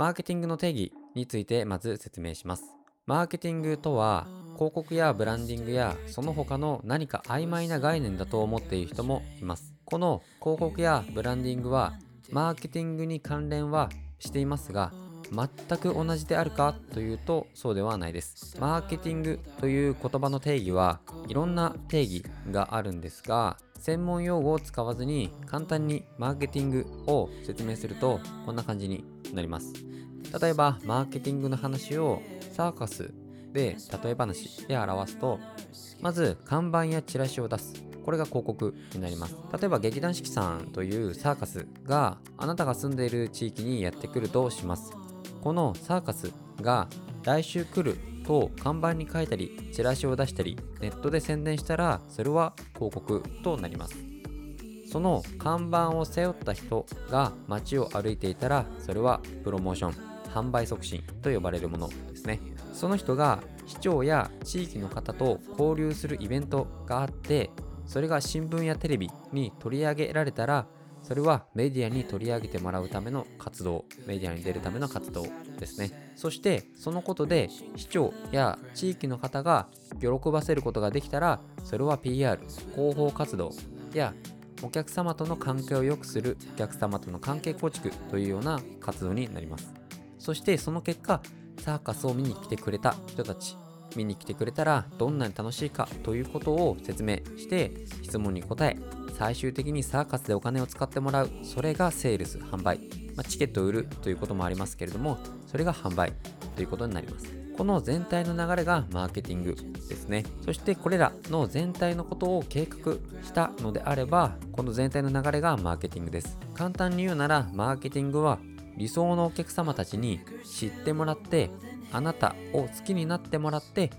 マーケティングの定義についてまず説明します。マーケティングとは広告やブランディングやその他の何か曖昧な概念だと思っている人もいます。この広告やブランディングはマーケティングに関連はしていますが全く同じであるかというとそうではないです。マーケティングという言葉の定義はいろんな定義があるんですが専門用語を使わずに簡単にマーケティングを説明するとこんな感じになります。例えばマーケティングの話をサーカスで例え話で表すとまず看板やチラシを出す。これが広告になります。例えば劇団四季さんというサーカスがあなたが住んでいる地域にやってくるとします。このサーカスが来週来ると看板に書いたりチラシを出したりネットで宣伝したらそれは広告となります。その看板を背負った人が街を歩いていたらそれはプロモーション販売促進と呼ばれるものですね。その人が市長や地域の方と交流するイベントがあってそれが新聞やテレビに取り上げられたらそれはメディアに取り上げてもらうための活動メディアに出るための活動ですね。そしてそのことで市長や地域の方が喜ばせることができたらそれは PR 広報活動やお客様との関係を良くするお客様との関係構築というような活動になります。そしてその結果サーカスを見に来てくれた人たち見に来てくれたらどんなに楽しいかということを説明して質問に答え最終的にサーカスでお金を使ってもらう。それがセールス販売、まあ、チケットを売るということもありますけれどもそれが販売。ということになりますこの全体の流れがマーケティングですね。そしてこれらの全体のことを計画したのであればこの全体の流れがマーケティングです。簡単に言うならマーケティングは理想のお客様たちに知ってもらってあなたを好きになってもらって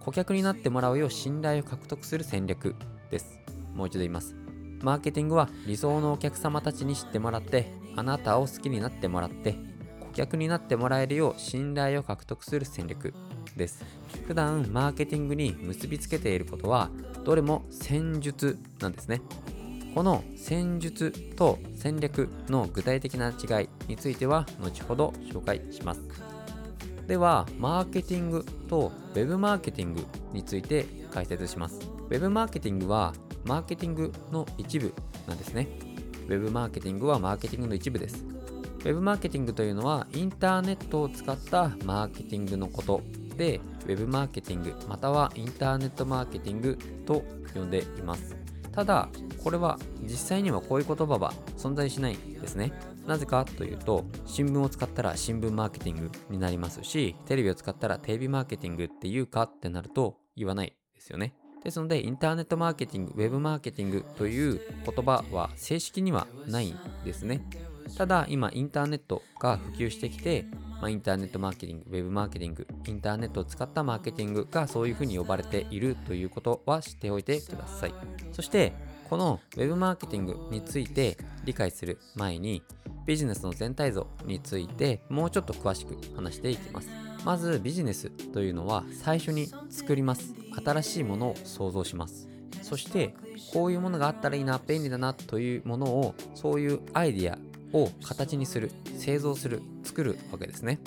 顧客になってもらうよう信頼を獲得する戦略です。もう一度言います。マーケティングは理想のお客様たちに知ってもらってあなたを好きになってもらって顧客になってもらえるよう信頼を獲得する戦略です。普段マーケティングに結びつけていることはどれも戦術なんですね。この戦術と戦略の具体的な違いについては後ほど紹介します。ではマーケティングと Web マーケティングについて解説します。Web マーケティングはマーケティングの一部なんですね。Web マーケティングはマーケティングの一部です。Web マーケティングというのはインターネットを使ったマーケティングのことで Web マーケティングまたはインターネットマーケティングと呼んでいます。ただこれは実際にはこういう言葉は存在しないんですね。なぜかというと新聞を使ったら新聞マーケティングになりますしテレビを使ったらテレビマーケティングっていうかってなると言わないですよね。ですのでインターネットマーケティングウェブマーケティングという言葉は正式にはないんですね。ただ今インターネットが普及してきてまあ、インターネットマーケティング、ウェブマーケティング、インターネットを使ったマーケティングがそういうふうに呼ばれているということは知っておいてください。そして、このウェブマーケティングについて理解する前に、ビジネスの全体像についてもうちょっと詳しく話していきます。まずビジネスというのは最初に作ります。新しいものを創造します。そしてこういうものがあったらいいな、便利だなというものをそういうアイディアを形にする、製造する、作るわけですね。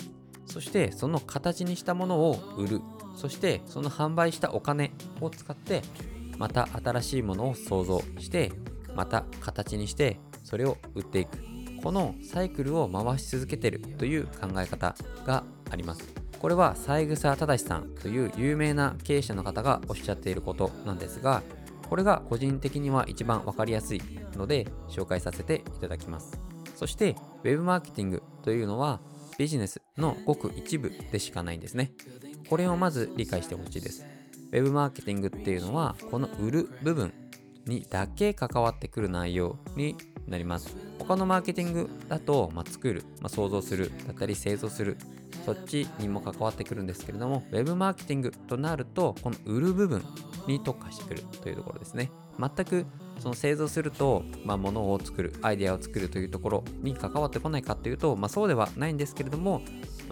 そしてその形にしたものを売る。そしてその販売したお金を使ってまた新しいものを創造してまた形にしてそれを売っていく。このサイクルを回し続けてるという考え方があります。これは三枝忠さんという有名な経営者の方がおっしゃっていることなんですがこれが個人的には一番分かりやすいので紹介させていただきます。そして Web マーケティングというのはビジネスのごく一部でしかないんですね。これをまず理解してほしいです。Web マーケティングっていうのはこの売る部分にだけ関わってくる内容になります。他のマーケティングだと、まあ、作る、まあ、想像するだったり製造するそっちにも関わってくるんですけれども Web マーケティングとなるとこの売る部分に特化してくるというところですね。全くその製造すると、まあ、物を作る、アイデアを作るというところに関わってこないかというと、まあ、そうではないんですけれども、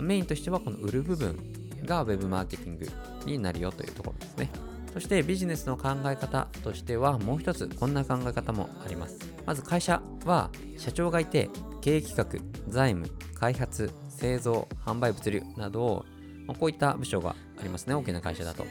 メインとしてはこの売る部分が Web マーケティングになるよというところですね。そしてビジネスの考え方としてはもう一つこんな考え方もあります。まず会社は社長がいて経営企画、財務、開発、製造販売物流などまこういった部署がありますね大きな会社だと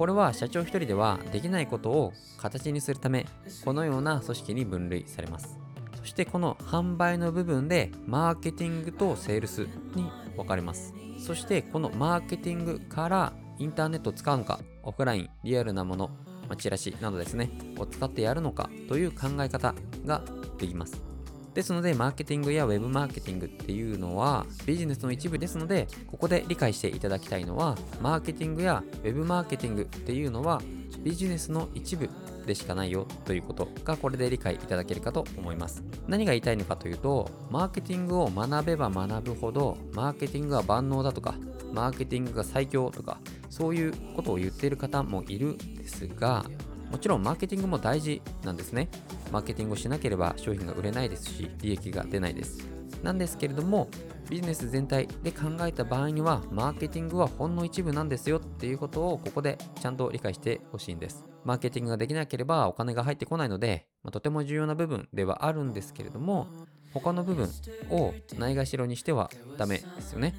これは社長一人ではできないことを形にするためこのような組織に分類されます。そしてこの販売の部分でマーケティングとセールスに分かれます。そしてこのマーケティングからインターネットを使うのかオフラインリアルなもの、ま、チラシなどですねを使ってやるのかという考え方ができます。ですので、マーケティングやウェブマーケティングっていうのはビジネスの一部ですので、ここで理解していただきたいのは、マーケティングやウェブマーケティングっていうのはビジネスの一部でしかないよということがこれで理解いただけるかと思います。何が言いたいのかというと、マーケティングを学べば学ぶほど、マーケティングは万能だとか、マーケティングが最強とか、そういうことを言っている方もいるんですが、もちろんマーケティングも大事なんですね。マーケティングをしなければ商品が売れないですし、利益が出ないです。なんですけれども、ビジネス全体で考えた場合には、マーケティングはほんの一部なんですよっていうことをここでちゃんと理解してほしいんです。マーケティングができなければお金が入ってこないので、まあ、とても重要な部分ではあるんですけれども、他の部分をないがしろにしてはダメですよね。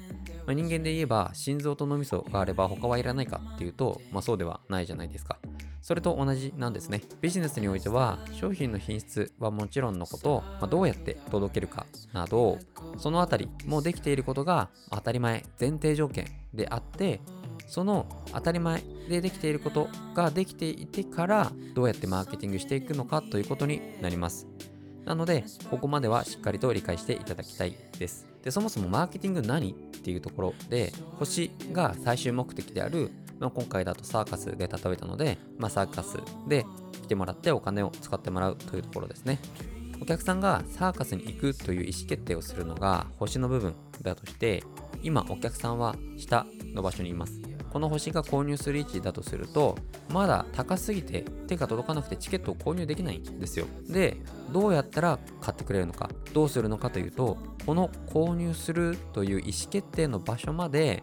まあ、人間で言えば心臓と脳みそがあれば他はいらないかっていうと、まあ、そうではないじゃないですか。それと同じなんですね。ビジネスにおいては商品の品質はもちろんのこと、まあ、どうやって届けるかなど、そのあたりもできていることが当たり前、前提条件であって、その当たり前でできていることができていてからどうやってマーケティングしていくのかということになります。なので、ここまではしっかりと理解していただきたいです。で、そもそもマーケティング何っていうところで、星が最終目的であるまあ、今回だとサーカスで例えたので、まあ、サーカスで来てもらってお金を使ってもらうというところですね。お客さんがサーカスに行くという意思決定をするのが星の部分だとして、今お客さんは下の場所にいます。この星が購入する位置だとすると、まだ高すぎて手が届かなくてチケットを購入できないんですよ。で、どうやったら買ってくれるのか、どうするのかというと、この購入するという意思決定の場所まで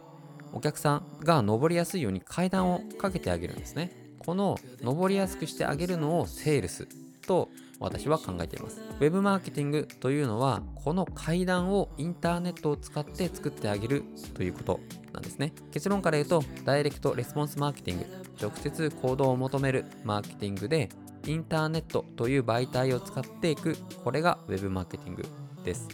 お客さんが登りやすいように階段をかけてあげるんですね。この登りやすくしてあげるのをセールスと私は考えています。ウェブマーケティングというのはこの階段をインターネットを使って作ってあげるということなんですね。結論から言うとダイレクトレスポンスマーケティング直接行動を求めるマーケティングでインターネットという媒体を使っていくこれがウェブマーケティングです。